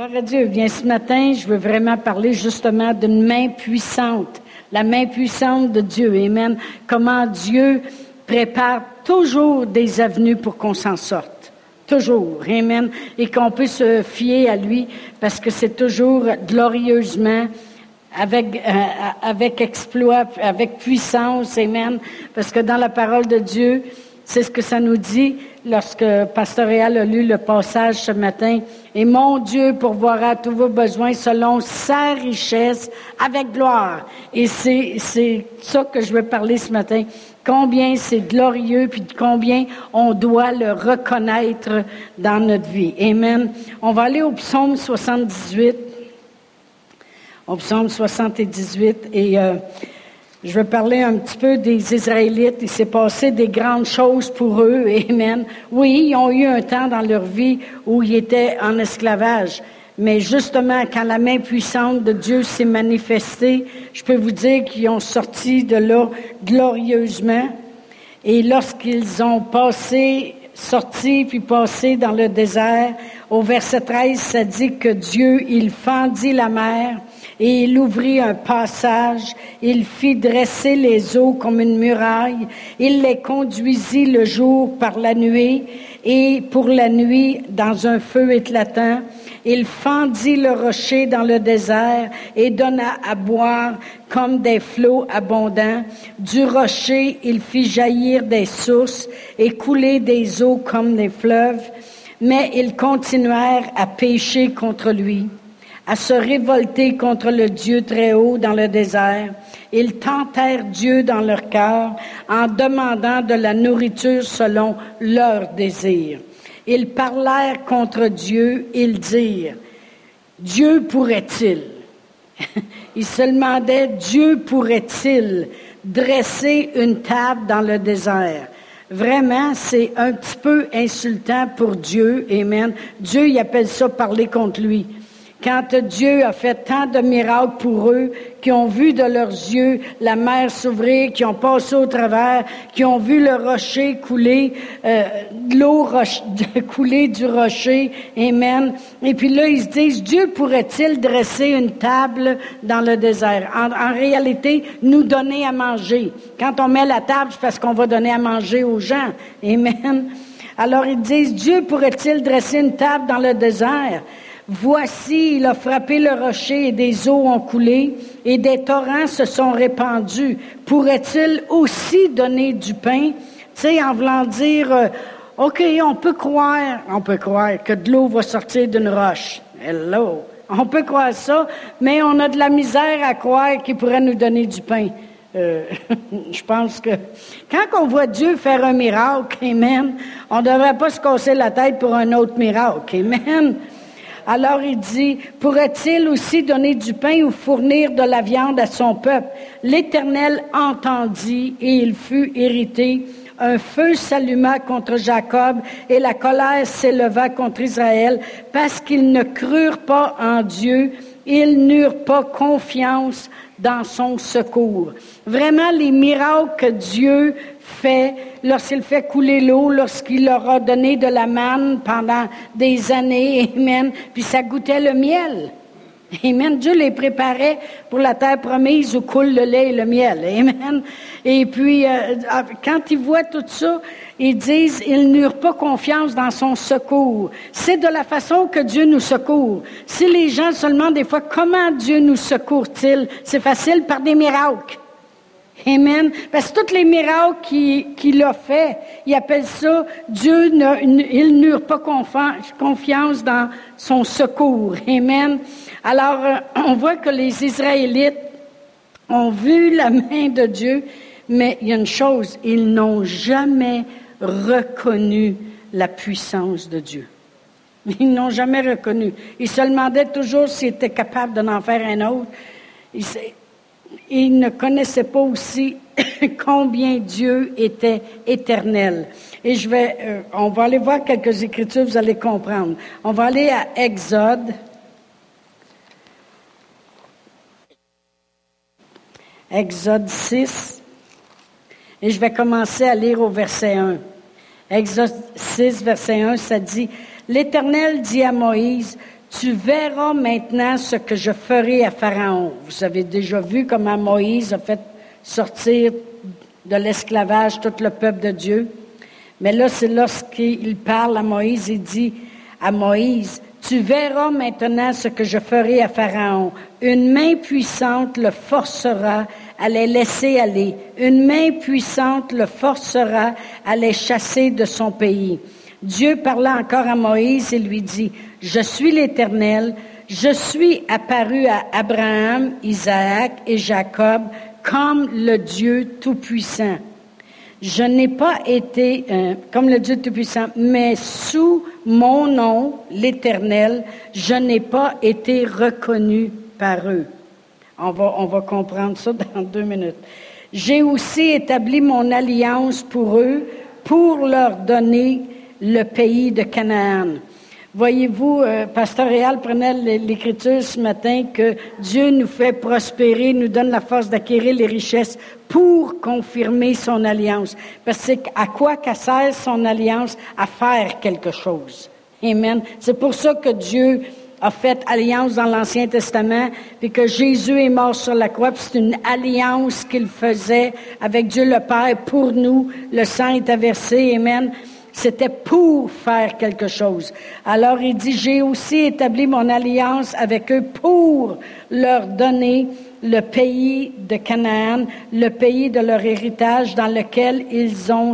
Gloire Dieu. Bien, ce matin, je veux vraiment parler justement d'une main puissante, la main puissante de Dieu. Amen. Comment Dieu prépare toujours des avenues pour qu'on s'en sorte. Toujours. Amen. Et qu'on peut se fier à lui parce que c'est toujours glorieusement avec, euh, avec exploit, avec puissance, Amen. Parce que dans la parole de Dieu, c'est ce que ça nous dit lorsque Pasteur Réal a lu le passage ce matin. Et mon Dieu pourvoira tous vos besoins selon sa richesse avec gloire. Et c'est, c'est ça que je veux parler ce matin. Combien c'est glorieux, puis combien on doit le reconnaître dans notre vie. Amen. On va aller au psaume 78. Au psaume 78 et euh, je vais parler un petit peu des Israélites. Il s'est passé des grandes choses pour eux. Amen. Oui, ils ont eu un temps dans leur vie où ils étaient en esclavage. Mais justement, quand la main puissante de Dieu s'est manifestée, je peux vous dire qu'ils ont sorti de là glorieusement. Et lorsqu'ils ont passé, sorti puis passé dans le désert, au verset 13, ça dit que Dieu, il fendit la mer et il ouvrit un passage, il fit dresser les eaux comme une muraille, il les conduisit le jour par la nuit, et pour la nuit dans un feu éclatant, il fendit le rocher dans le désert et donna à boire comme des flots abondants. Du rocher, il fit jaillir des sources et couler des eaux comme des fleuves. Mais ils continuèrent à pécher contre lui à se révolter contre le Dieu très haut dans le désert. Ils tentèrent Dieu dans leur cœur en demandant de la nourriture selon leur désir. Ils parlèrent contre Dieu, ils dirent, Dieu pourrait-il? Ils se demandaient, Dieu pourrait-il dresser une table dans le désert? Vraiment, c'est un petit peu insultant pour Dieu. Amen. Dieu, il appelle ça parler contre lui. Quand Dieu a fait tant de miracles pour eux, qui ont vu de leurs yeux la mer s'ouvrir, qui ont passé au travers, qui ont vu le rocher couler, euh, l'eau couler du rocher, Amen. Et puis là, ils se disent, Dieu pourrait-il dresser une table dans le désert? En, en, réalité, nous donner à manger. Quand on met la table, c'est parce qu'on va donner à manger aux gens. Amen. Alors ils disent, Dieu pourrait-il dresser une table dans le désert? Voici, il a frappé le rocher et des eaux ont coulé et des torrents se sont répandus. Pourrait-il aussi donner du pain? Tu sais, en voulant dire, euh, OK, on peut croire, on peut croire que de l'eau va sortir d'une roche. Hello. On peut croire ça, mais on a de la misère à croire qu'il pourrait nous donner du pain. Euh, je pense que quand on voit Dieu faire un miracle, Amen, on ne devrait pas se casser la tête pour un autre miracle. Amen. Alors il dit, pourrait-il aussi donner du pain ou fournir de la viande à son peuple? L'Éternel entendit et il fut irrité. Un feu s'alluma contre Jacob et la colère s'éleva contre Israël parce qu'ils ne crurent pas en Dieu, ils n'eurent pas confiance dans son secours. Vraiment, les miracles que Dieu fait lorsqu'il fait couler l'eau, lorsqu'il leur a donné de la manne pendant des années, Amen, puis ça goûtait le miel. Amen. Dieu les préparait pour la terre promise où coule le lait et le miel. Amen. Et puis, euh, quand ils voient tout ça, ils disent, ils n'eurent pas confiance dans son secours. C'est de la façon que Dieu nous secourt. Si les gens seulement des fois, comment Dieu nous secourt-il? C'est facile par des miracles. Amen. Parce que tous les miracles qu'il a fait, il appelle ça Dieu, il n'eurent pas confiance dans son secours. Amen. Alors, euh, on voit que les Israélites ont vu la main de Dieu, mais il y a une chose, ils n'ont jamais reconnu la puissance de Dieu. Ils n'ont jamais reconnu. Ils se demandaient toujours s'ils étaient capables d'en faire un autre ne connaissaient pas aussi combien Dieu était éternel. Et je vais, euh, on va aller voir quelques écritures, vous allez comprendre. On va aller à Exode. Exode 6. Et je vais commencer à lire au verset 1. Exode 6, verset 1, ça dit, L'Éternel dit à Moïse, tu verras maintenant ce que je ferai à Pharaon. Vous avez déjà vu comment Moïse a fait sortir de l'esclavage tout le peuple de Dieu. Mais là, c'est lorsqu'il parle à Moïse, il dit à Moïse, tu verras maintenant ce que je ferai à Pharaon. Une main puissante le forcera à les laisser aller. Une main puissante le forcera à les chasser de son pays. Dieu parla encore à Moïse et lui dit, Je suis l'Éternel, je suis apparu à Abraham, Isaac et Jacob comme le Dieu Tout-Puissant. Je n'ai pas été euh, comme le Dieu Tout-Puissant, mais sous mon nom, l'Éternel, je n'ai pas été reconnu par eux. On va, on va comprendre ça dans deux minutes. J'ai aussi établi mon alliance pour eux pour leur donner le pays de Canaan. Voyez-vous, euh, Pasteur Réal prenait l'écriture ce matin que Dieu nous fait prospérer, nous donne la force d'acquérir les richesses pour confirmer son alliance. Parce que à quoi sert son alliance? À faire quelque chose. Amen. C'est pour ça que Dieu a fait alliance dans l'Ancien Testament, puis que Jésus est mort sur la croix, puis c'est une alliance qu'il faisait avec Dieu le Père pour nous. Le sang est versé, Amen. C'était pour faire quelque chose. Alors il dit, j'ai aussi établi mon alliance avec eux pour leur donner le pays de Canaan, le pays de leur héritage dans lequel ils ont,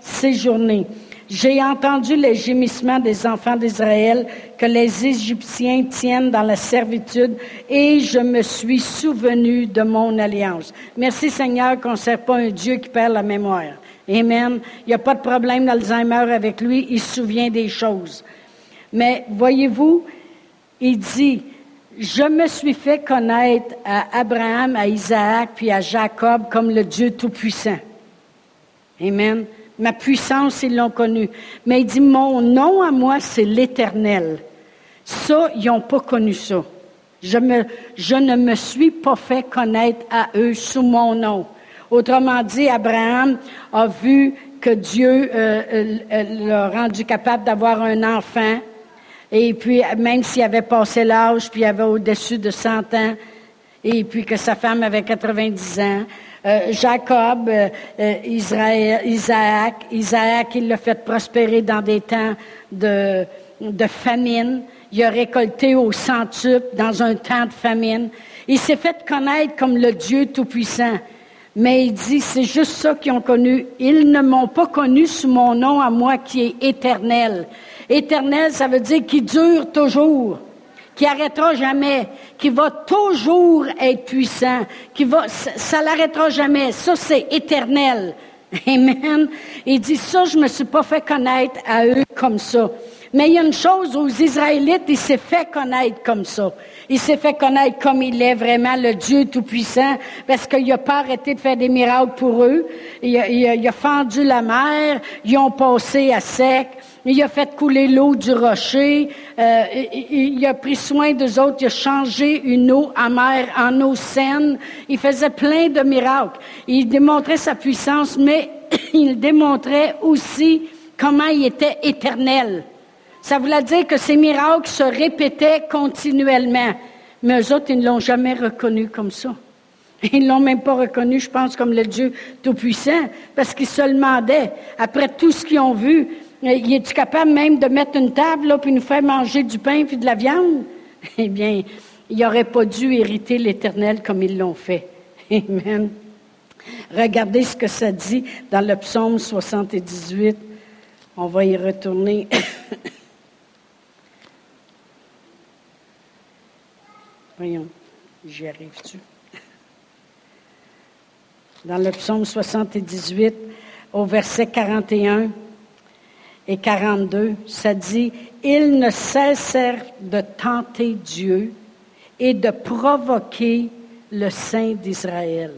séjourné. J'ai entendu les gémissements des enfants d'Israël que les Égyptiens tiennent dans la servitude et je me suis souvenu de mon alliance. Merci Seigneur qu'on ne sert pas un Dieu qui perd la mémoire. Amen. Il n'y a pas de problème d'Alzheimer avec lui, il se souvient des choses. Mais voyez-vous, il dit, je me suis fait connaître à Abraham, à Isaac, puis à Jacob comme le Dieu Tout-Puissant. Amen. Ma puissance, ils l'ont connu. Mais il dit, mon nom à moi, c'est l'Éternel. Ça, ils n'ont pas connu ça. Je, je ne me suis pas fait connaître à eux sous mon nom. Autrement dit, Abraham a vu que Dieu euh, euh, l'a rendu capable d'avoir un enfant. Et puis, même s'il avait passé l'âge, puis il avait au-dessus de 100 ans, et puis que sa femme avait 90 ans. Euh, Jacob, Isaac, Isaac, il l'a fait prospérer dans des temps de, de famine. Il a récolté au centuple dans un temps de famine. Il s'est fait connaître comme le Dieu Tout-Puissant. Mais il dit, c'est juste ça qu'ils ont connu. Ils ne m'ont pas connu sous mon nom à moi qui est éternel. Éternel, ça veut dire qui dure toujours, qui arrêtera jamais, qui va toujours être puissant, qui va, ça, l'arrêtera jamais. Ça, c'est éternel. Amen. Il dit ça, je me suis pas fait connaître à eux comme ça. Mais il y a une chose aux Israélites, il s'est fait connaître comme ça. Il s'est fait connaître comme il est vraiment le Dieu Tout-Puissant parce qu'il n'a pas arrêté de faire des miracles pour eux. Il a, fendu la mer, ils ont passé à sec. Il a fait couler l'eau du rocher. Euh, il, a pris soin d'eux autres. Il a changé une eau amère en eau saine. Il faisait plein de miracles. Il démontrait sa puissance, mais il démontrait aussi comment il était éternel. Ça voulait dire que ces miracles se répétaient continuellement. Mais eux autres, ils ne l'ont jamais reconnu comme ça. Ils ne l'ont même pas reconnu, je pense, comme le Dieu Tout-Puissant, parce qu'ils se demandaient, après tout ce qu'ils ont vu, il est-tu capable même de mettre une table, là, puis nous faire manger du pain puis de la viande? Eh bien, il n'aurait pas dû hériter l'Éternel comme ils l'ont fait. Amen. Regardez ce que ça dit dans le psaume 78. On va y retourner. Voyons, j'y arrive-tu? Dans le psaume 78, au verset 41 et 42, ça dit, Ils ne cessèrent de tenter Dieu et de provoquer le Saint d'Israël.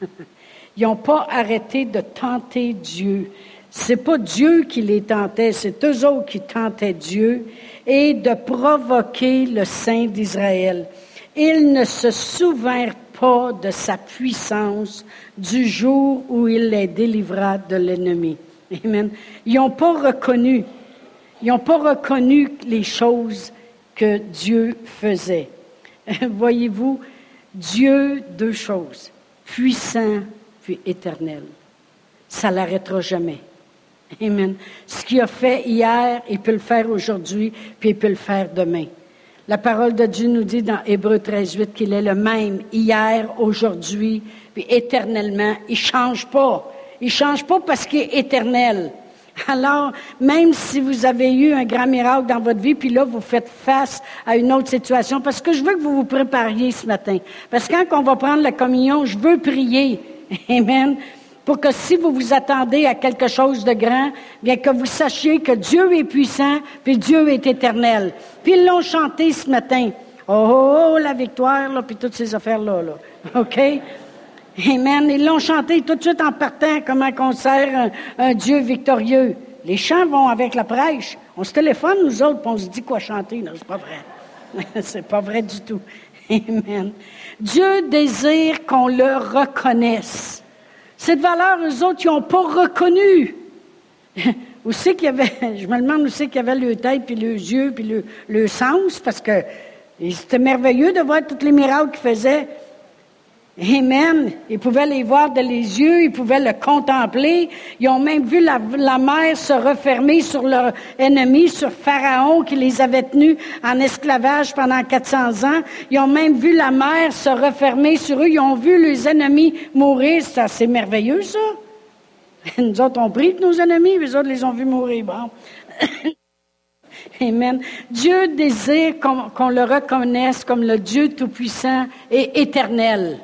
Ils n'ont pas arrêté de tenter Dieu. C'est pas Dieu qui les tentait, c'est eux autres qui tentaient Dieu et de provoquer le Saint d'Israël. Ils ne se souvinrent pas de sa puissance du jour où il les délivra de l'ennemi. Amen. Ils n'ont pas reconnu. Ils n'ont pas reconnu les choses que Dieu faisait. Voyez-vous, Dieu, deux choses, puissant puis éternel. Ça l'arrêtera jamais. Amen. Ce qu'il a fait hier, il peut le faire aujourd'hui, puis il peut le faire demain. La parole de Dieu nous dit dans Hébreu 13, 8 qu'il est le même hier, aujourd'hui, puis éternellement. Il change pas. Il change pas parce qu'il est éternel. Alors, même si vous avez eu un grand miracle dans votre vie, puis là, vous faites face à une autre situation, parce que je veux que vous vous prépariez ce matin. Parce que quand on va prendre la communion, je veux prier. Amen. Pour que si vous vous attendez à quelque chose de grand, bien que vous sachiez que Dieu est puissant, puis Dieu est éternel. Puis ils l'ont chanté ce matin. Oh, oh, oh la victoire, là, puis toutes ces affaires-là, là. OK? Amen. Ils l'ont chanté tout de suite en partant, comment on sert un, Dieu victorieux. Les chants vont avec la prêche. On se téléphone, nous autres, puis on se dit quoi chanter. Non, c'est pas vrai. c'est pas vrai du tout. Amen. Dieu désire qu'on le reconnaisse. Cette valeur, eux autres, ils n'ont pas reconnu. qu'il y avait, je me demande où c'est qu'il y avait le tête, puis le yeux, puis le, le sens, parce que c'était merveilleux de voir tous les miracles qu'ils faisaient. Amen. Ils pouvaient les voir de les yeux, ils pouvaient le contempler. Ils ont même vu la, mer se refermer sur leur ennemi, sur Pharaon qui les avait tenus en esclavage pendant 400 ans. Ils ont même vu la mer se refermer sur eux. Ils ont vu les ennemis mourir. C'est merveilleux, ça. Nous autres, on prie nos ennemis, les autres les ont vus mourir. Amen. Dieu désire qu'on le reconnaisse comme le Dieu Tout-Puissant et éternel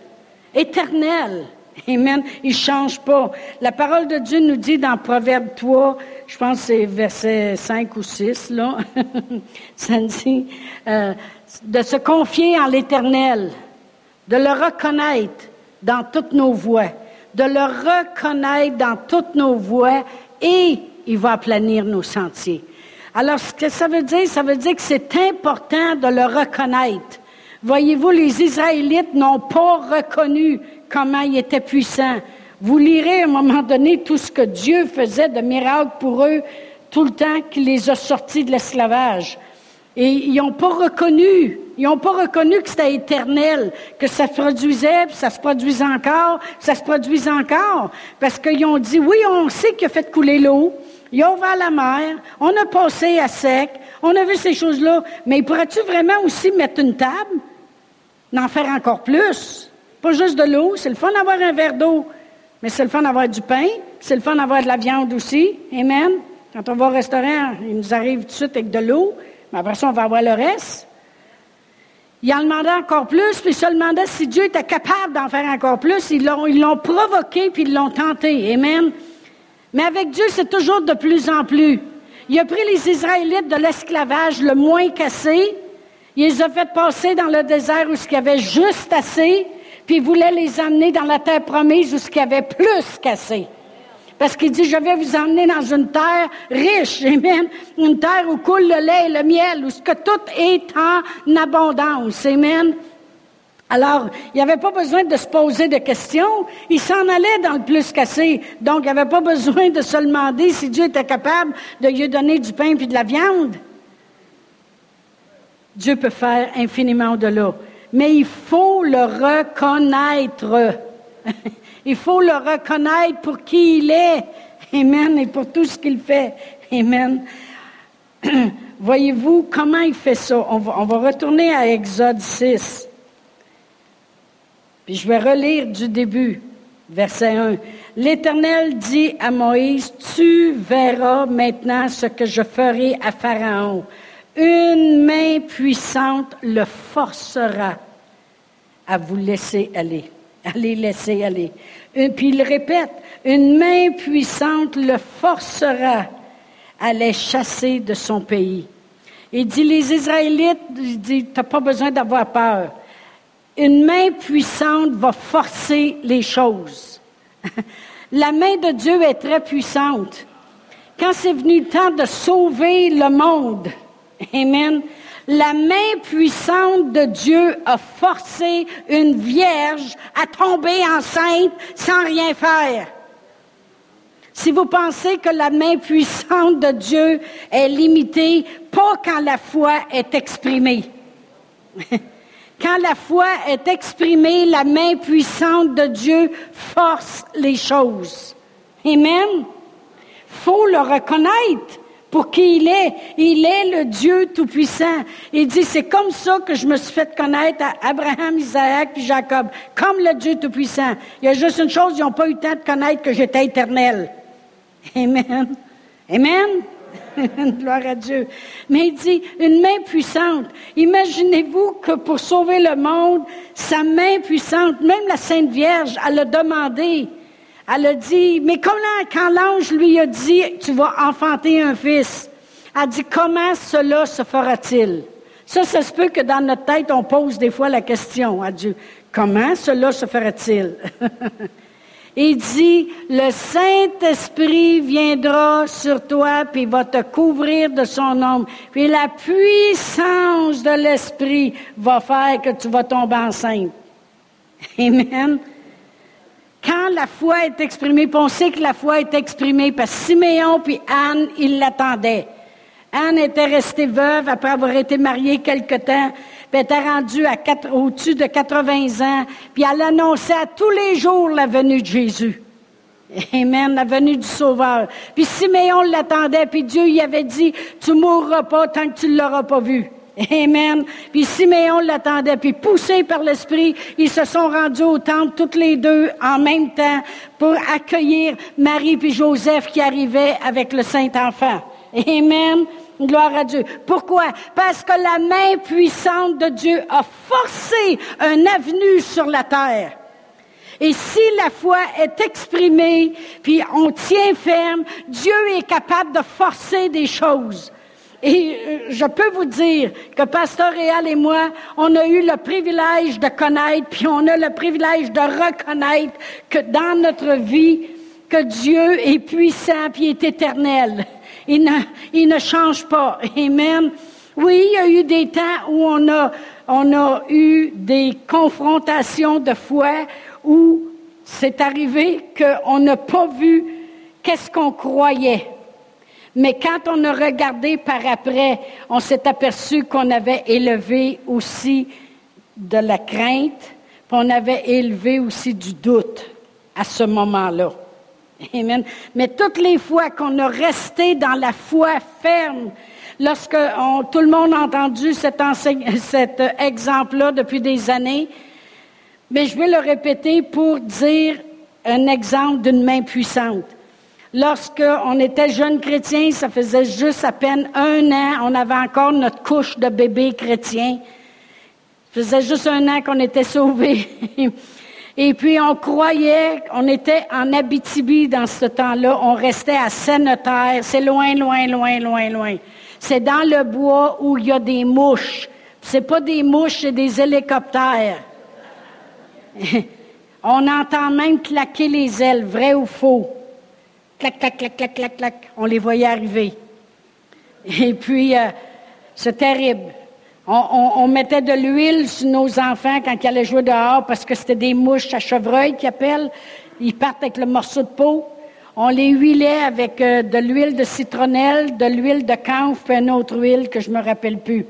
éternel. Amen. Il change pas. La parole de Dieu nous dit dans Proverbe 3, je pense que c'est verset 5 ou 6, là, ça dit, euh, de se confier en l'éternel, de le reconnaître dans toutes nos voies, de le reconnaître dans toutes nos voies et il va aplanir nos sentiers. Alors, ce que ça veut dire, ça veut dire que c'est important de le reconnaître. Voyez-vous, les Israélites n'ont pas reconnu comment il était puissant. Vous lirez à un moment donné tout ce que Dieu faisait de miracles pour eux tout le temps qu'il les a sortis de l'esclavage. Et ils n'ont pas reconnu, ils n'ont pas reconnu que c'était éternel, que ça se produisait, puis ça se produisait encore, ça se produisait encore. Parce qu'ils ont dit, oui, on sait qu'il a fait couler l'eau, il a ouvert la mer, on a passé à sec, on a vu ces choses-là, mais pourrais-tu vraiment aussi mettre une table? D'en faire encore plus. Pas juste de l'eau, c'est le fun d'avoir un verre d'eau, mais c'est le fun d'avoir du pain, c'est le fun d'avoir de la viande aussi. Amen. Quand on va au restaurant, il nous arrive tout de suite avec de l'eau, mais après ça, on va avoir le reste. Il en demandait encore plus, puis il se demandait si Dieu était capable d'en faire encore plus. Ils l'ont, ils l'ont provoqué, puis ils l'ont tenté. Amen. Mais avec Dieu, c'est toujours de plus en plus. Il a pris les Israélites de l'esclavage le moins cassé, il les a fait passer dans le désert où il y avait juste assez, puis il voulait les emmener dans la terre promise où il y avait plus qu'assez. Parce qu'il dit, je vais vous emmener dans une terre riche, amen, une terre où coule le lait et le miel, où ce tout est en abondance, amen. Alors, il n'y avait pas besoin de se poser de questions. Il s'en allait dans le plus cassé. Donc, il n'y avait pas besoin de se demander si Dieu était capable de lui donner du pain puis de la viande. Dieu peut faire infiniment au-delà. Mais il faut le reconnaître. il faut le reconnaître pour qui il est. Amen. Et pour tout ce qu'il fait. Amen. Voyez-vous comment il fait ça? On on va retourner à Exode 6. Puis je vais relire du début, verset 1. L'Éternel dit à Moïse, Tu verras maintenant ce que je ferai à Pharaon une main puissante le forcera à vous laisser aller, à les laisser aller. puis il répète, une main puissante le forcera à les chasser de son pays. Il dit, les Israélites, il dit, t'as pas besoin d'avoir peur. Une main puissante va forcer les choses. La main de Dieu est très puissante. Quand c'est venu le temps de sauver le monde, Amen. La main puissante de Dieu a forcé une vierge à tomber enceinte sans rien faire. Si vous pensez que la main puissante de Dieu est limitée, pas quand la foi est exprimée. quand la foi est exprimée, la main puissante de Dieu force les choses. Amen. Faut le reconnaître pour qui il est. Il est le Dieu Tout-Puissant. Il dit, c'est comme ça que je me suis fait connaître à Abraham, Isaac puis Jacob, comme le Dieu Tout-Puissant. Il y a juste une chose, ils n'ont pas eu le temps de connaître que j'étais éternel. Amen. Amen. Gloire à Dieu. Mais il dit, une main puissante. Imaginez-vous que pour sauver le monde, sa main puissante, même la Sainte Vierge, elle a demandé, elle a dit, mais comment, quand l'ange lui a dit, tu vas enfanter un fils, elle dit, comment cela se fera-t-il? Ça, ça se peut que dans notre tête, on pose des fois la question à Dieu. Comment cela se fera-t-il? Il dit, le Saint-Esprit viendra sur toi, puis va te couvrir de son ombre. Puis la puissance de l'Esprit va faire que tu vas tomber enceinte. Amen. Quand la foi est exprimée, puis on sait que la foi est exprimée, parce que Siméon puis Anne, ils l'attendaient. Anne était restée veuve après avoir été mariée quelque temps, puis était rendue à au-dessus de 80 ans, puis elle annonçait à tous les jours la venue de Jésus. Amen, la venue du Sauveur. Puis Siméon l'attendait, puis Dieu y avait dit, tu mourras pas tant que tu ne l'auras pas vu. Amen. Puis Siméon l'attendait, puis poussé par l'Esprit, ils se sont rendus au temple toutes les deux en même temps pour accueillir Marie puis Joseph qui arrivaient avec le Saint-Enfant. Amen. Gloire à Dieu. Pourquoi? Parce que la main puissante de Dieu a forcé un avenue sur la terre. Et si la foi est exprimée, puis on tient ferme, Dieu est capable de forcer des choses. Et euh, je peux vous dire que Pasteur Réal et moi, on a eu le privilège de connaître, puis on a le privilège de reconnaître que dans notre vie, que Dieu est puissant, puis est éternel. Il ne, il ne change pas. Amen. Oui, il y a eu des temps où on a, on a eu des confrontations de foi où c'est arrivé qu'on n'a pas vu qu'est-ce qu'on croyait. Mais quand on a regardé par après, on s'est aperçu qu'on avait élevé aussi de la crainte, puis on avait élevé aussi du doute à ce moment-là. Amen. Mais toutes les fois qu'on a resté dans la foi ferme, lorsque tout le monde a entendu cet, cet exemple-là depuis des années, mais je vais le répéter pour dire un exemple d'une main puissante. Lorsqu'on était jeunes chrétiens, ça faisait juste à peine un an, on avait encore notre couche de bébé chrétien. Ça faisait juste un an qu'on était sauvés. Et puis on croyait, on était en Abitibi dans ce temps-là, on restait à Seine-Terre, c'est loin, loin, loin, loin, loin. C'est dans le bois où il y a des mouches. C'est pas des mouches, c'est des hélicoptères. on entend même claquer les ailes, vrai ou faux. Clac, clac, clac, clac, clac, clac. On les voyait arriver. Et puis, euh, c'est terrible. On, mettait de l'huile sur nos enfants quand ils allaient jouer dehors parce que c'était des mouches à chevreuil qu'ils appellent. Ils partent avec le morceau de peau. On les huilait avec euh, de l'huile de citronnelle, de l'huile de camphre et une autre huile que je me rappelle plus.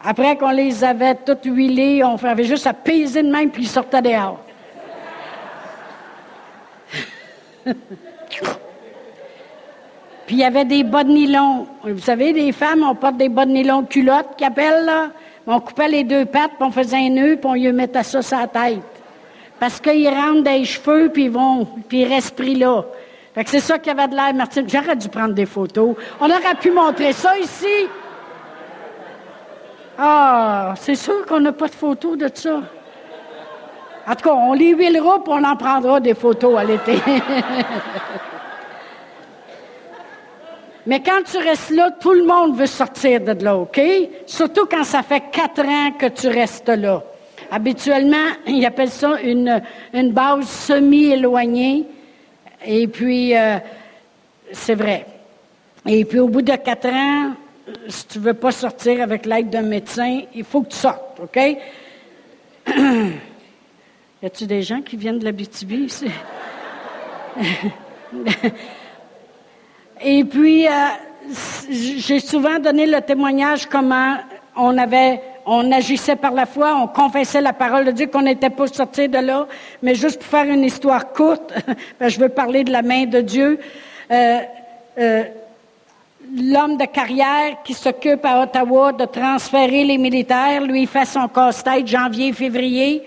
Après qu'on les avait toutes huilées, on avait juste à peser de même puis ils sortaient dehors. Puis il y avait des bas de nylon. Vous savez, les femmes, on porte des bas de nylon culottes qu'ils appellent, là. On coupait les deux pattes, puis on faisait un nœud, puis on lui mettait ça sur la tête. Parce qu'ils rentrent des cheveux, puis ils vont, puis ils restent pris là. Fait que c'est ça qui avait de l'air, Martine. J'aurais dû prendre des photos. On aurait pu montrer ça ici. Ah, c'est sûr qu'on n'a pas de photos de ça. En tout cas, on les huilera, puis on en prendra des photos à l'été. Mais quand tu restes là, tout le monde veut sortir de là, OK? Surtout quand ça fait quatre ans que tu restes là. Habituellement, ils appellent ça une, une base semi-éloignée. Et puis, euh, c'est vrai. Et puis, au bout de quatre ans, si tu ne veux pas sortir avec l'aide d'un médecin, il faut que tu sortes, OK? y a-tu des gens qui viennent de l'Abitibi ici? Et puis, euh, j'ai souvent donné le témoignage comment on avait, on agissait par la foi, on confessait la parole de Dieu, qu'on n'était pas sorti de là. Mais juste pour faire une histoire courte, je veux parler de la main de Dieu. Euh, euh, l'homme de carrière qui s'occupe à Ottawa de transférer les militaires, lui, il fait son casse-tête janvier, février,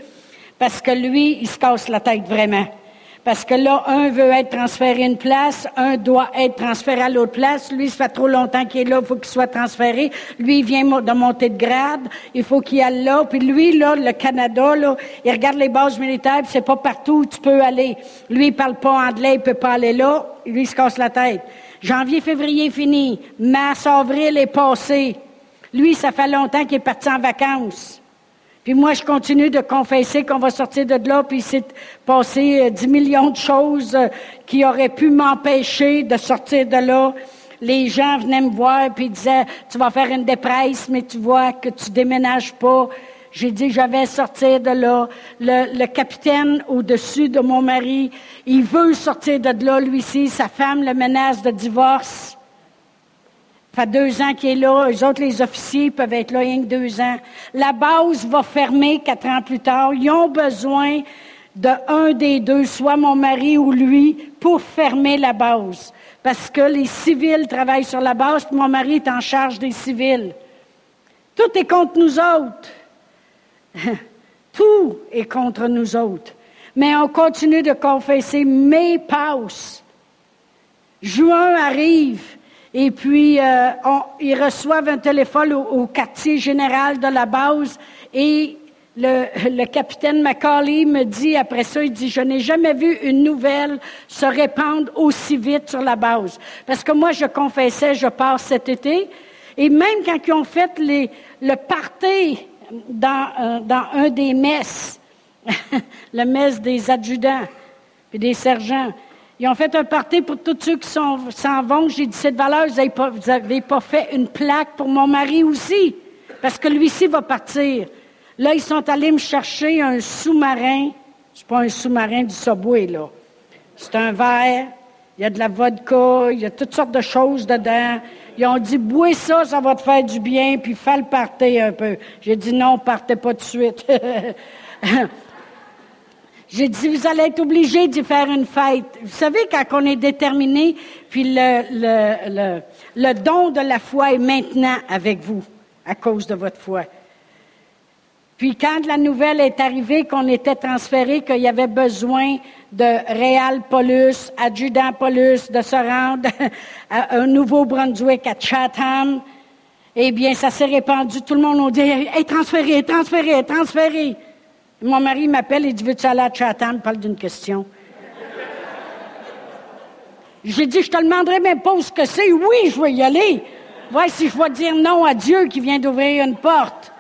parce que lui, il se casse la tête vraiment. Parce que là, un veut être transféré une place, un doit être transféré à l'autre place. Lui, ça fait trop longtemps qu'il est là, il faut qu'il soit transféré. Lui, il vient de monter de grade, il faut qu'il aille là. Puis lui, là, le Canada, il regarde les bases militaires, c'est pas partout où tu peux aller. Lui, il parle pas anglais, il peut pas aller là. Lui, il se casse la tête. Janvier, février fini. Mars, avril est passé. Lui, ça fait longtemps qu'il est parti en vacances. Puis moi, je continue de confesser qu'on va sortir de là, puis c'est passé 10 euh, millions de choses euh, qui auraient pu m'empêcher de sortir de là. Les gens venaient me voir, puis disaient, tu vas faire une dépresse, mais tu vois que tu déménages pas. J'ai dit, je vais sortir de là. Le, le capitaine au-dessus de mon mari, il veut sortir de là, lui-ci. Sa femme le menace de divorce. Ça fait deux ans qu'il est là. Eux autres, les officiers, peuvent être là rien que deux ans. La base va fermer quatre ans plus tard. Ils ont besoin d'un des deux, soit mon mari ou lui, pour fermer la base. Parce que les civils travaillent sur la base, puis mon mari est en charge des civils. Tout est contre nous autres. Tout est contre nous autres. Mais on continue de confesser. Mai passe. Juin arrive. Et puis, euh, ils reçoivent un téléphone au, quartier général de la base et le, capitaine Macaulay me dit après ça, il dit, je n'ai jamais vu une nouvelle se répandre aussi vite sur la base. Parce que moi, je confessais, je pars cet été, et même quand ils ont fait le party dans, euh, dans un des messes, le messe des adjudants et des sergents, ils ont fait un party pour tous ceux qui s'en vont. J'ai dit, cette valeur, vous n'avez pas, fait une plaque pour mon mari aussi, parce que lui-ci va partir. Là, ils sont allés me chercher un sous-marin. C'est pas un sous-marin du Subway, là. C'est un verre. Il y a de la vodka, il y a toutes sortes de choses dedans. Ils ont dit, bois ça, ça va te faire du bien, puis fais le party un peu. J'ai dit, non, partez pas de suite. J'ai dit, vous allez être obligés d'y faire une fête. Vous savez, quand on est déterminé, puis le, don de la foi est maintenant avec vous, à cause de votre foi. Puis quand la nouvelle est arrivée qu'on était transféré, qu'il y avait besoin de Réal Paulus, adjudant Paulus, de se rendre à un Nouveau-Brunswick, à Chatham, eh bien, ça s'est répandu. Tout le monde a dit, hey, transféré, transféré, transféré. Mon mari m'appelle et dit Veux-tu aller à Chatham? Parle d'une question. J'ai dit Je te demanderai même pas ce que c'est. Oui, je vais y aller. Vois si je vais dire non à Dieu qui vient d'ouvrir une porte.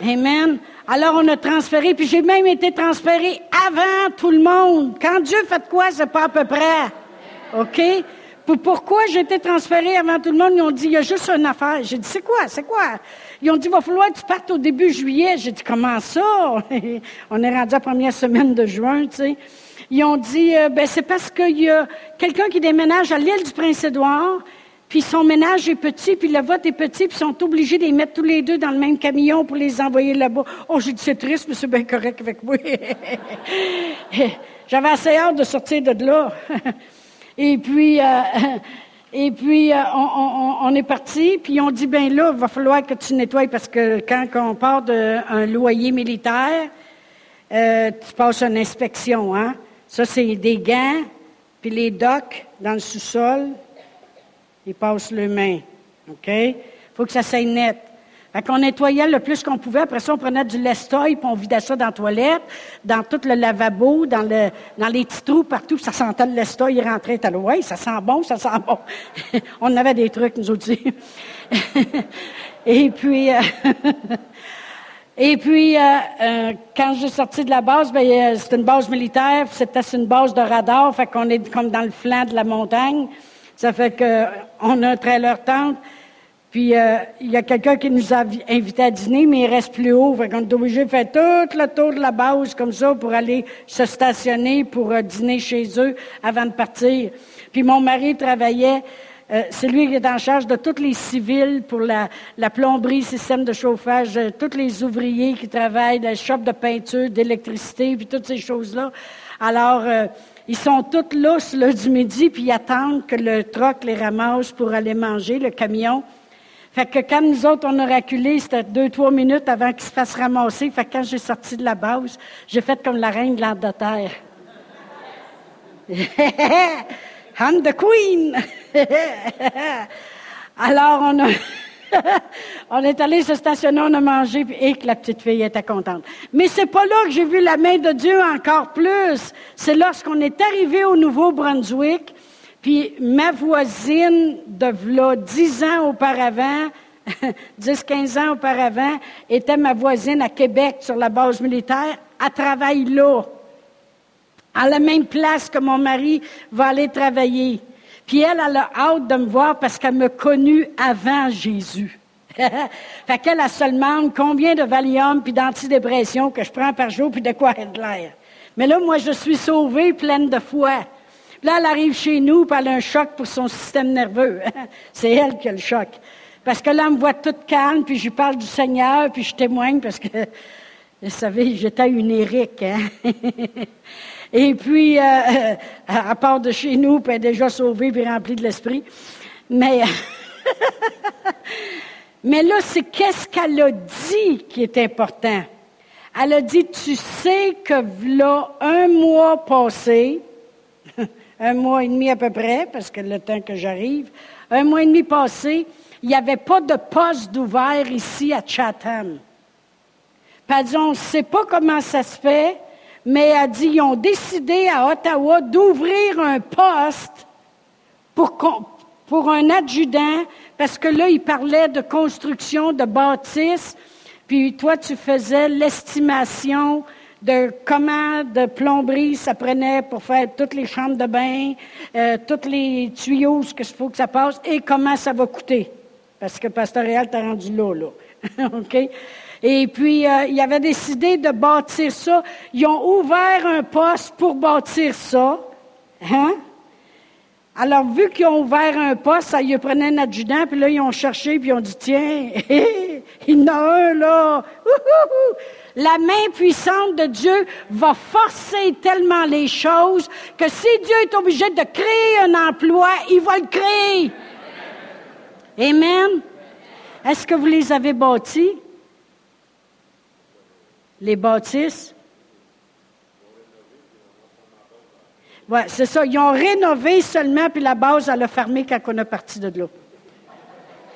Amen. Alors on a transféré, puis j'ai même été transféré avant tout le monde. Quand Dieu fait quoi, c'est pas à peu près. OK? Pourquoi j'ai été transféré avant tout le monde? Ils ont dit, il y a juste une affaire. J'ai dit, c'est quoi? C'est quoi? Ils ont dit, il va falloir que tu partes au début juillet. J'ai dit, comment ça? On est rendu à la première semaine de juin, tu sais. Ils ont dit, euh, ben, c'est parce qu'il y a quelqu'un qui déménage à l'île du Prince-Édouard, puis son ménage est petit, puis le vote est petit, puis ils sont obligés de les mettre tous les deux dans le même camion pour les envoyer là-bas. Oh, j'ai dit, c'est triste, mais c'est bien correct avec moi. J'avais assez hâte de sortir de là. Et puis, euh, Et puis, euh, on, est parti, puis on dit, ben là, il va falloir que tu nettoies, parce que quand on part d'un loyer militaire, euh, tu passes une inspection, hein. Ça, c'est des gants, puis les docks dans le sous-sol, ils passent le main, OK? Il faut que ça soit net. Fait qu'on nettoyait le plus qu'on pouvait. Après ça, on prenait du lestoil, puis on vidait ça dans la toilette, dans tout le lavabo, dans, le, dans les petits trous partout. Ça sentait le lestoil, il rentrait. T'as ouais, ça sent bon, ça sent bon. on avait des trucs, nous aussi. Et puis... Euh, et puis, euh, euh, quand j'ai sorti de la base, ben, c'était une base militaire, c'était une base de radar, fait qu'on est comme dans le flanc de la montagne. Ça fait qu'on a un trailer tente. Puis euh, il y a quelqu'un qui nous a invités à dîner, mais il reste plus haut. Fait qu'on est obligé de faire tout le tour de la base comme ça pour aller se stationner pour euh, dîner chez eux avant de partir. Puis mon mari travaillait, euh, c'est lui qui est en charge de tous les civils pour la, la plomberie, système de chauffage, tous les ouvriers qui travaillent, la shop de peinture, d'électricité, puis toutes ces choses-là. Alors, ils sont tous là le du midi, puis ils attendent que le troc les ramasse pour aller manger, le camion. Fait que quand nous autres, on a reculé, c'était deux, trois minutes avant qu'ils se fassent ramasser. Fait que quand j'ai sorti de la base, j'ai fait comme la reine de terre. I'm the queen! Alors, on a... on est allé se stationner, on a mangé, et que la petite fille était contente. Mais c'est pas là que j'ai vu la main de Dieu encore plus. C'est lorsqu'on est arrivé au Nouveau-Brunswick, puis ma voisine de là, dix ans auparavant, 10, 15 ans auparavant, était ma voisine à Québec sur la base militaire. Elle travaille là, à la même place que mon mari va aller travailler. Puis elle, elle a hâte de me voir parce qu'elle me connue avant Jésus. fait qu'elle, a seulement combien de Valium puis d'antidépression que je prends par jour puis de quoi de l'air. Mais là, moi, je suis sauvée, pleine de foi. Là, elle arrive chez nous, puis elle a un choc pour son système nerveux. C'est elle qui a le choc. Parce que là, elle me voit toute calme, puis je lui parle du Seigneur, puis je témoigne parce que, vous savez, j'étais une Éric. Hein? Et puis, euh, à part de chez nous, puis elle est déjà sauvée, puis remplie de l'esprit. Mais, mais là, c'est qu'est-ce qu'elle a dit qui est important? Elle a dit, tu sais que là, un mois passé, un mois et demi à peu près, parce que le temps que j'arrive, un mois et demi passé, il n'y avait pas de poste d'ouvert ici à Chatham. Puis dit, on ne sait pas comment ça se fait, mais elle dit, ils ont décidé à Ottawa d'ouvrir un poste pour, un adjudant, parce que là, il parlait de construction de bâtisses, puis toi, tu faisais l'estimation de comment de plomberie ça prenait pour faire toutes les chambres de bain, euh, tous les tuyaux, ce qu'il faut que ça passe, et comment ça va coûter. Parce que Pastoréal t'a rendu là, là. Et puis, euh, ils avaient décidé de bâtir ça. Ils ont ouvert un poste pour bâtir ça. Hein? Alors, vu qu'ils ont ouvert un poste, ça y prenait un adjudant, puis là, ils ont cherché, puis ils ont dit, tiens, il y en a un, là. La main puissante de Dieu va forcer tellement les choses que si Dieu est obligé de créer un emploi, il va le créer. Amen. Est-ce que vous les avez bâtis? Les bâtisses? Oui, c'est ça. Ils ont rénové seulement, puis la base, elle a fermé quand on est parti de là.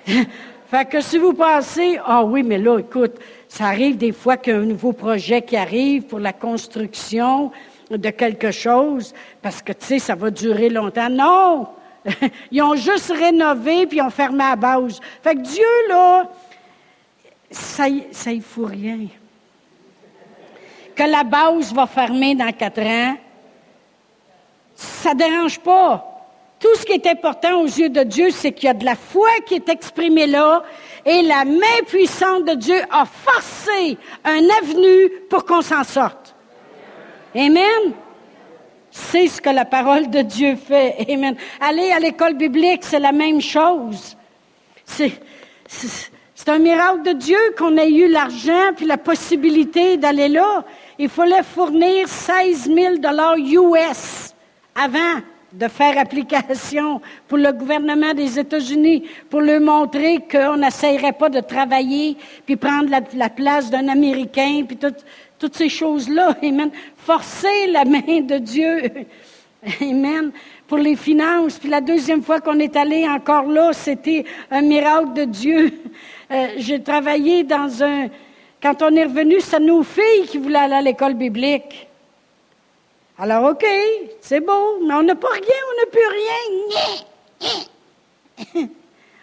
fait que si vous pensez, ah oui, mais là, écoute, ça arrive des fois qu'il y a un nouveau projet qui arrive pour la construction de quelque chose, parce que, tu sais, ça va durer longtemps. Non! Ils ont juste rénové, puis ils ont fermé la base. Fait que Dieu, là, ça, ça y fout rien. Que la base va fermer dans quatre ans, ça ne dérange pas. Tout ce qui est important aux yeux de Dieu, c'est qu'il y a de la foi qui est exprimée là, et la main puissante de Dieu a forcé un avenue pour qu'on s'en sorte. Amen. C'est ce que la parole de Dieu fait. Amen. Aller à l'école biblique, c'est la même chose. C'est, un miracle de Dieu qu'on ait eu l'argent puis la possibilité d'aller là. Il fallait fournir 16 000 dollars US avant de faire application pour le gouvernement des États-Unis pour leur montrer qu'on n'essayerait pas de travailler puis prendre la, place d'un Américain puis toutes ces choses-là. Amen. Forcer la main de Dieu. Amen. Pour les finances. Puis la deuxième fois qu'on est allé encore là, c'était un miracle de Dieu. Euh, j'ai travaillé dans un... Quand on est revenu, c'est nos filles qui voulaient aller à l'école biblique. Alors, OK, c'est beau, mais on n'a pas rien, on n'a plus rien.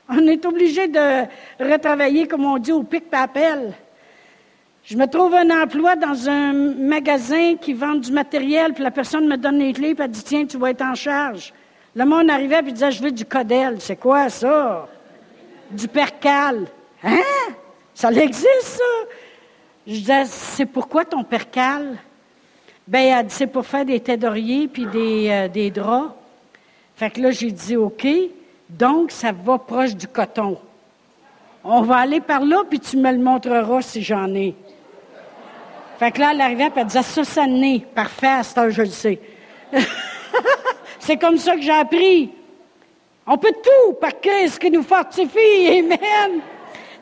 on est obligé de retravailler, comme on dit, au pic-papel. Je me trouve un emploi dans un magasin qui vend du matériel, puis la personne me donne les clés, puis elle dit Tiens, tu vas être en charge. Le monde arrivait, puis disait Je veux du codel. C'est quoi ça? Du percal. Hein? Ça existe, ça? Je disais, c'est pourquoi ton percal? Ben, elle dit, c'est pour faire des têtes d'oreiller puis des, euh, des draps. Fait que là, j'ai dit, OK, donc ça va proche du coton. On va aller par là, puis tu me le montreras si j'en ai. Fait que là, elle arrivait, puis elle disait, ça, ça n'est. Parfait, à ce je le c'est comme ça que j'ai appris. On peut tout par Christ qui nous fortifie. Amen.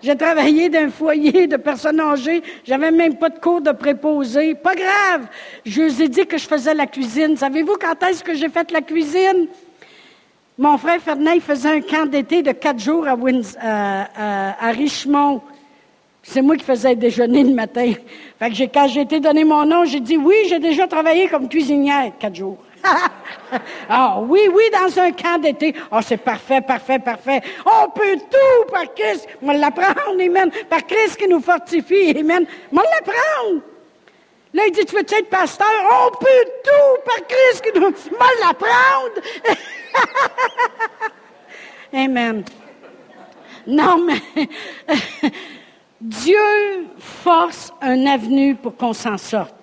J'ai travaillé d'un foyer de personnes âgées. J'avais même pas de cours de préposé. Pas grave. Je vous ai dit que je faisais la cuisine. Savez-vous quand est-ce que j'ai fait la cuisine? Mon frère Ferdinand, faisait un camp d'été de quatre jours à, à, Richmond. C'est moi qui faisais le déjeuner le matin. Que quand j'ai été donné mon nom, j'ai dit oui, j'ai déjà travaillé comme cuisinière quatre jours. ah oui, oui, dans un camp d'été. Ah, c'est parfait, parfait, parfait. On peut tout par Christ. On l'apprendre, amen. Par Christ qui nous fortifie, amen. On l'apprendre. Là, il dit, tu veux être pasteur? On peut tout par Christ qui nous... On l'apprendre. amen. Non, mais Dieu force un avenue pour qu'on s'en sorte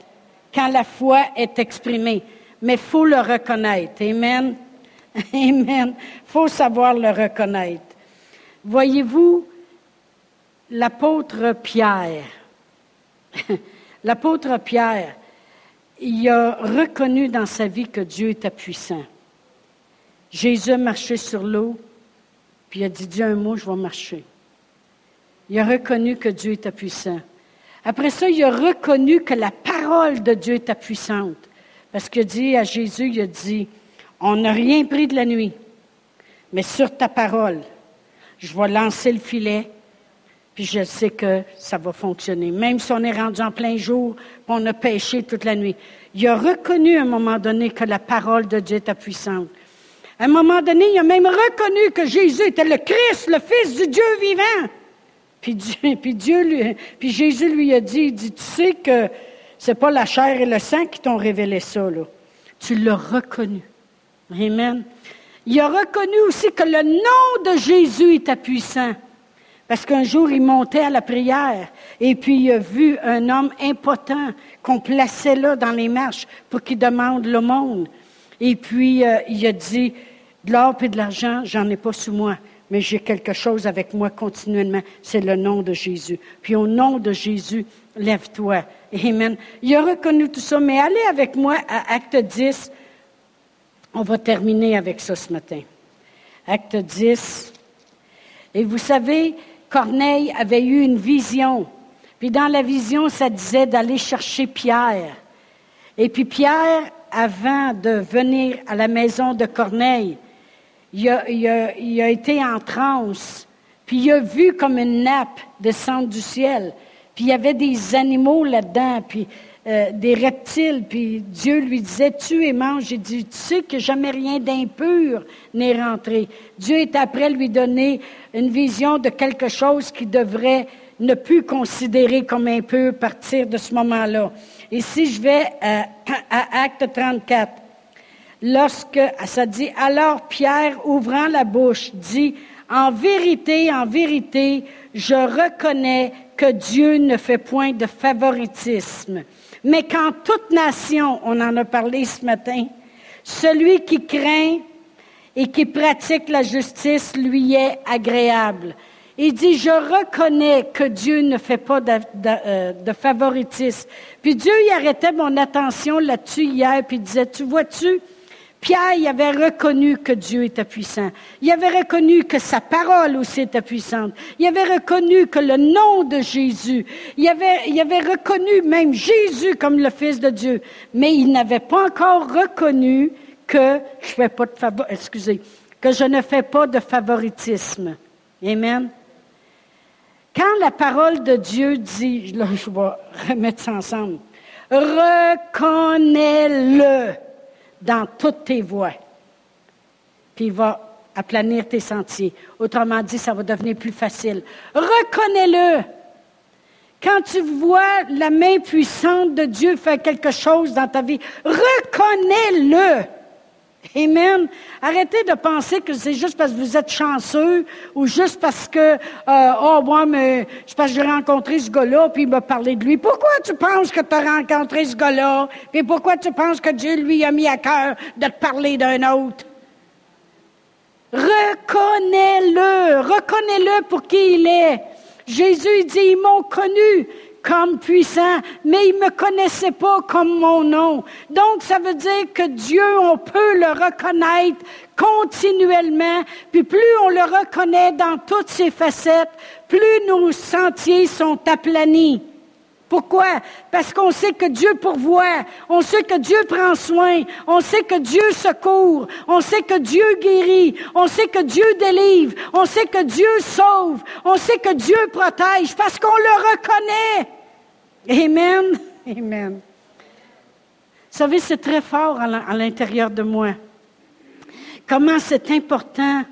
quand la foi est exprimée mais il faut le reconnaître. Amen. Amen. Il faut savoir le reconnaître. Voyez-vous, l'apôtre Pierre, l'apôtre Pierre, il a reconnu dans sa vie que Dieu était puissant. Jésus a marché sur l'eau, puis il a dit, dis un mot, je vais marcher. Il a reconnu que Dieu était puissant. Après ça, il a reconnu que la parole de Dieu était puissante. Parce que dit à Jésus, il a dit, on n'a rien pris de la nuit, mais sur ta parole, je vais lancer le filet, puis je sais que ça va fonctionner. Même si on est rendu en plein jour, on a pêché toute la nuit. Il a reconnu à un moment donné que la parole de Dieu était puissante. À un moment donné, il a même reconnu que Jésus était le Christ, le Fils du Dieu vivant. Puis, Dieu, puis, puis Jésus lui a dit, il dit, tu sais que c'est pas la chair et le sang qui t'ont révélé ça, là. Tu l'as reconnu. Amen. Il a reconnu aussi que le nom de Jésus était puissant. Parce qu'un jour, il montait à la prière et puis il a vu un homme impotent qu'on plaçait là dans les marches pour qu'il demande le monde. Et puis, euh, il a dit, de l'or et de l'argent, j'en ai pas sous moi, mais j'ai quelque chose avec moi continuellement, c'est le nom de Jésus. Puis au nom de Jésus, lève-toi Amen. Il a reconnu tout ça, mais allez avec moi à Acte 10. On va terminer avec ça ce matin. Acte 10. Et vous savez, Corneille avait eu une vision. Puis dans la vision, ça disait d'aller chercher Pierre. Et puis Pierre, avant de venir à la maison de Corneille, il a, il a été en transe. Puis il a vu comme une nappe descendre du ciel. Puis il y avait des animaux là-dedans, puis euh, des reptiles, puis Dieu lui disait, tu et mange. J'ai dit, tu sais que jamais rien d'impur n'est rentré. Dieu est après lui donner une vision de quelque chose qui devrait ne plus considérer comme impur partir de ce moment-là. Et si je vais à, à Acte 34, lorsque ça dit, alors Pierre, ouvrant la bouche, dit, en vérité, en vérité, je reconnais que Dieu ne fait point de favoritisme, mais qu'en toute nation, on en a parlé ce matin, celui qui craint et qui pratique la justice lui est agréable. Il dit, je reconnais que Dieu ne fait pas de, euh, favoritisme. Puis Dieu y arrêtait mon attention là-dessus hier, puis il disait, tu vois-tu, Pierre il avait reconnu que Dieu était puissant. Il avait reconnu que sa parole aussi était puissante. Il avait reconnu que le nom de Jésus, il avait, il avait reconnu même Jésus comme le Fils de Dieu. Mais il n'avait pas encore reconnu que je fais pas de excusez, que je ne fais pas de favoritisme. Amen. Quand la parole de Dieu dit, là, je vais remettre ça ensemble, reconnais-le dans toutes tes voies. Puis il va aplanir tes sentiers. Autrement dit, ça va devenir plus facile. Reconnais-le. Quand tu vois la main puissante de Dieu faire quelque chose dans ta vie, reconnais-le. Amen. Arrêtez de penser que c'est juste parce que vous êtes chanceux ou juste parce que, euh, oh, moi, mais c'est parce que j'ai rencontré ce gars-là, puis il m'a parlé de lui. Pourquoi tu penses que tu as rencontré ce gars-là? Puis pourquoi tu penses que Dieu lui a mis à cœur de te parler d'un autre? Reconnais-le, reconnais-le pour qui il est. Jésus dit, ils m'ont connu comme puissant, mais ils ne me connaissaient pas comme mon nom. Donc, ça veut dire que Dieu, on peut le reconnaître continuellement, puis plus on le reconnaît dans toutes ses facettes, plus nos sentiers sont aplanis. Pourquoi? Parce qu'on sait que Dieu pourvoit, on sait que Dieu prend soin, on sait que Dieu secourt, on sait que Dieu guérit, on sait que Dieu délivre, on sait que Dieu sauve, on sait que Dieu protège, parce qu'on le reconnaît. Amen. Amen. Vous savez, c'est très fort à l'intérieur de moi. Comment c'est important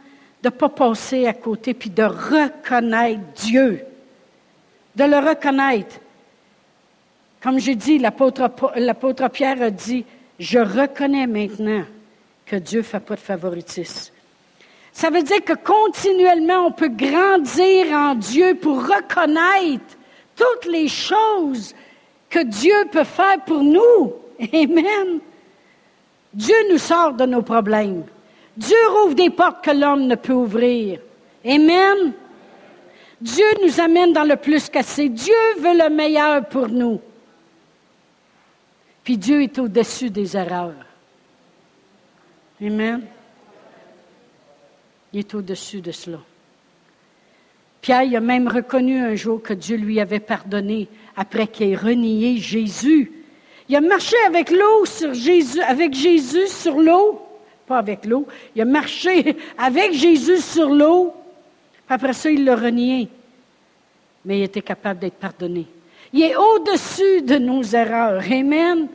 de ne pas passer à côté, puis de reconnaître Dieu. De le reconnaître. Comme j'ai dit, l'apôtre Pierre a dit, je reconnais maintenant que Dieu ne fait pas de favoritisme. Ça veut dire que continuellement, on peut grandir en Dieu pour reconnaître toutes les choses que Dieu peut faire pour nous. Amen. Dieu nous sort de nos problèmes. Dieu rouvre des portes que l'homme ne peut ouvrir. Amen. Dieu nous amène dans le plus cassé. Dieu veut le meilleur pour nous. Puis Dieu est au-dessus des erreurs. Amen. Il est au-dessus de cela. Pierre a même reconnu un jour que Dieu lui avait pardonné après qu'il ait renié Jésus. Il a marché avec l'eau sur Jésus, avec Jésus sur l'eau, pas avec l'eau. Il a marché avec Jésus sur l'eau. Après ça, il l'a renié. Mais il était capable d'être pardonné. Il est au-dessus de nos erreurs. Amen.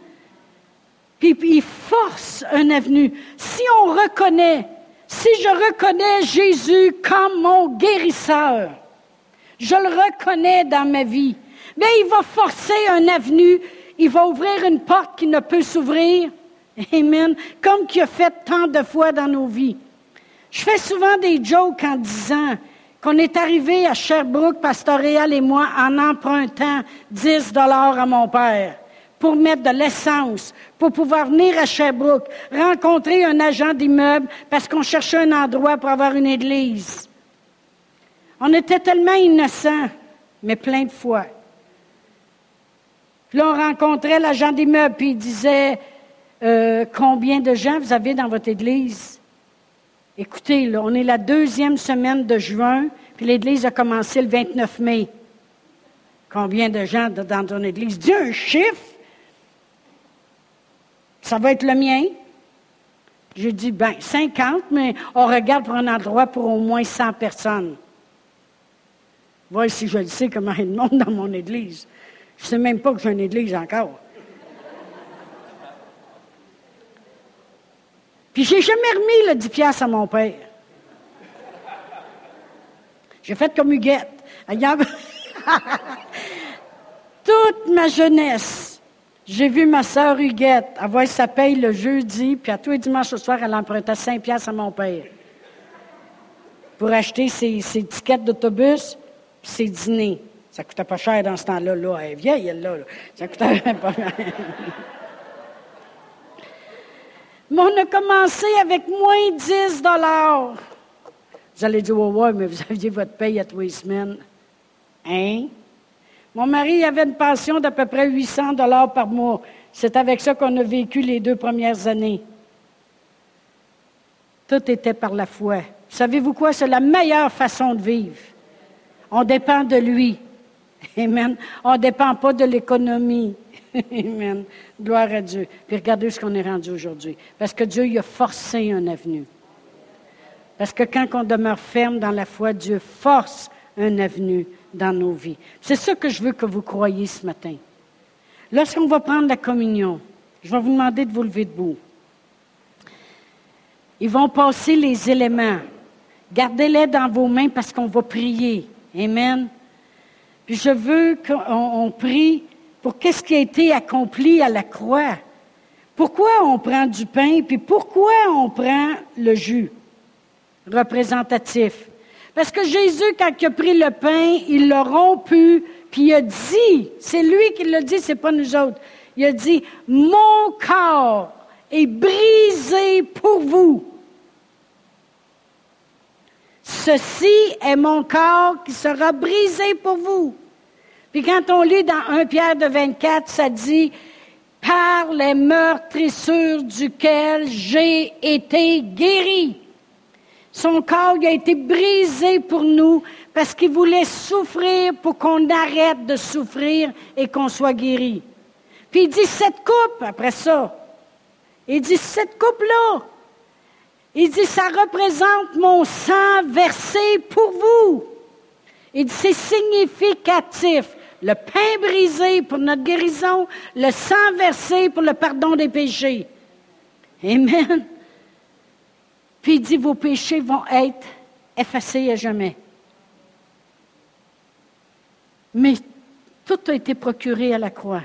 Puis, il force un avenue. Si on reconnaît, si je reconnais Jésus comme mon guérisseur, je le reconnais dans ma vie, mais il va forcer un avenue, il va ouvrir une porte qui ne peut s'ouvrir. Amen. Comme qu'il a fait tant de fois dans nos vies. Je fais souvent des jokes en disant qu'on est arrivé à Sherbrooke, Pastoréal et moi, en empruntant 10 dollars à mon père pour mettre de l'essence, pour pouvoir venir à Sherbrooke, rencontrer un agent d'immeuble parce qu'on cherchait un endroit pour avoir une église. On était tellement innocents, mais plein de fois. Puis là, on rencontrait l'agent d'immeuble, puis il disait euh, Combien de gens vous avez dans votre église? Écoutez, là, on est la deuxième semaine de juin, puis l'église a commencé le 29 mai. Combien de gens dans ton église? Dis un chiffre. Ça va être le mien? J'ai dit, ben, 50, mais on regarde pour un endroit pour au moins 100 personnes. Voici si je le sais comment il y dans mon église. Je ne sais même pas que j'ai une église encore. Puis j'ai jamais remis le 10 piastres à mon père. J'ai fait comme Huguette. Toute ma jeunesse, j'ai vu ma sœur Huguette avoir sa paye le jeudi, puis à tous les dimanches au soir, elle empruntait 5 piastres à mon père pour acheter ses, ses tickets d'autobus puis ses dîners. Ça coûtait pas cher dans ce temps-là. Là. Elle est vieille, elle, là. Ça coûtait pas cher. Mais on a commencé avec moins 10 dollars. Vous allez dire, oh, ouais, mais vous aviez votre paye à trois semaines. Hein? Mon mari avait une pension d'à peu près 800 dollars par mois. C'est avec ça qu'on a vécu les deux premières années. Tout était par la foi. Savez-vous quoi? C'est la meilleure façon de vivre. On dépend de lui. Amen. On ne dépend pas de l'économie. Amen. Gloire à Dieu. Puis regardez ce qu'on est rendu aujourd'hui. Parce que Dieu y a forcé un avenue. Parce que quand on demeure ferme dans la foi, Dieu force un avenue dans nos vies. C'est ça que je veux que vous croyiez ce matin. Lorsqu'on va prendre la communion, je vais vous demander de vous lever debout. Ils vont passer les éléments. Gardez-les dans vos mains parce qu'on va prier. Amen. Puis je veux qu'on prie pour qu'est-ce qui a été accompli à la croix, Pourquoi on prend du pain, puis pourquoi on prend le jus représentatif? Parce que Jésus, quand il a pris le pain, il l'a rompu, puis il a dit, c'est lui qui l'a dit, c'est pas nous autres. Il a dit, mon corps est brisé pour vous. Ceci est mon corps qui sera brisé pour vous. Puis quand on lit dans 1 Pierre de 24, ça dit, par les meurtrissures duquel j'ai été guéri. Son corps a été brisé pour nous parce qu'il voulait souffrir pour qu'on arrête de souffrir et qu'on soit guéri. Puis il dit cette coupe après ça. Il dit cette coupe-là. Il dit ça représente mon sang versé pour vous. Il dit c'est significatif. Le pain brisé pour notre guérison, le sang versé pour le pardon des péchés. Amen. Puis il dit, vos péchés vont être effacés à jamais. Mais tout a été procuré à la croix.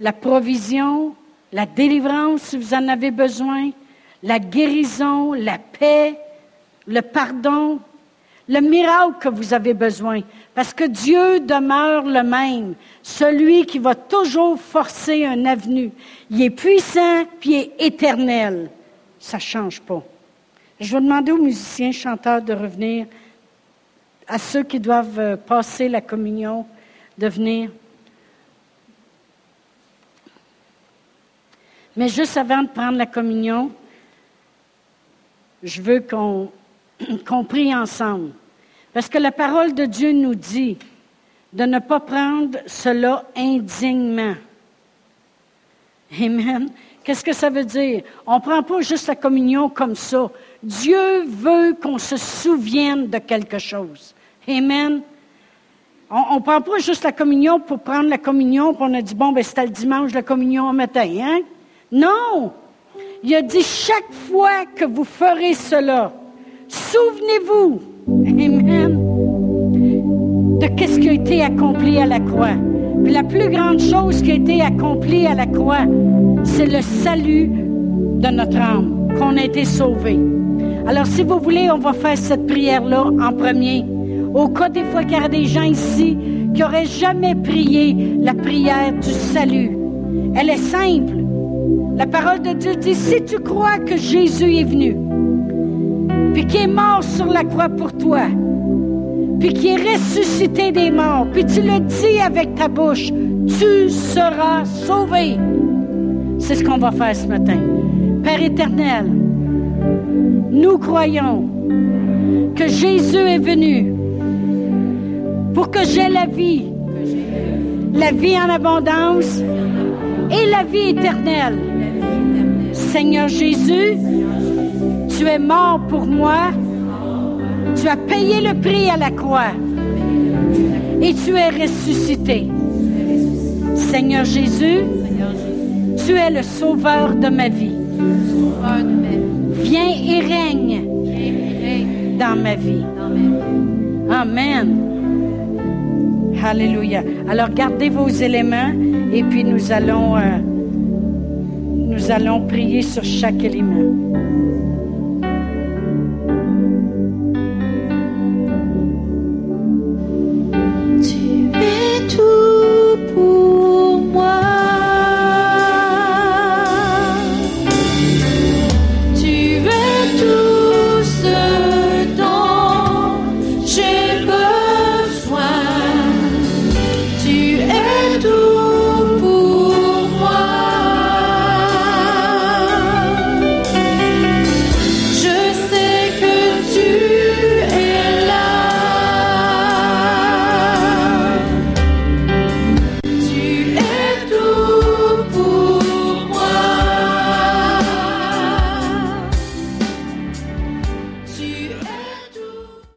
La provision, la délivrance si vous en avez besoin, la guérison, la paix, le pardon, le miracle que vous avez besoin. Parce que Dieu demeure le même, celui qui va toujours forcer un avenue. Il est puissant, puis il est éternel. Ça ne change pas. Je vais demander aux musiciens, chanteurs de revenir, à ceux qui doivent euh, passer la communion, de venir. Mais juste avant de prendre la communion, je veux qu'on prie ensemble. Parce que la parole de Dieu nous dit de ne pas prendre cela indignement. Amen. Qu'est-ce que ça veut dire? On ne prend pas juste la communion comme ça. Dieu veut qu'on se souvienne de quelque chose. Amen. On ne prend pas juste la communion pour prendre la communion, puis on a dit, bon, ben, c'était le dimanche la communion au matin, hein? Non! Il a dit, chaque fois que vous ferez cela, souvenez-vous, Amen, de qu'est-ce qui a été accompli à la croix. Puis la plus grande chose qui a été accomplie à la croix, c'est le salut de notre âme, qu'on a été sauvé. Alors, si vous voulez, on va faire cette prière-là en premier. Au cas des fois qu'il y a des gens ici qui n'auraient jamais prié la prière du salut. Elle est simple. La parole de Dieu dit, si tu crois que Jésus est venu, puis qu'il est mort sur la croix pour toi, puis qu'il est ressuscité des morts, puis tu le dis avec ta bouche, tu seras sauvé. C'est ce qu'on va faire ce matin. Père éternel, nous croyons que Jésus est venu pour que j'ai la vie, la vie en abondance et la vie éternelle. Seigneur Jésus, tu es mort pour moi, tu as payé le prix à la croix et tu es ressuscité. Seigneur Jésus, tu es le sauveur de ma vie. Viens et règne dans ma vie. Amen. Alléluia. Alors gardez vos éléments et puis nous allons, euh, nous allons prier sur chaque élément.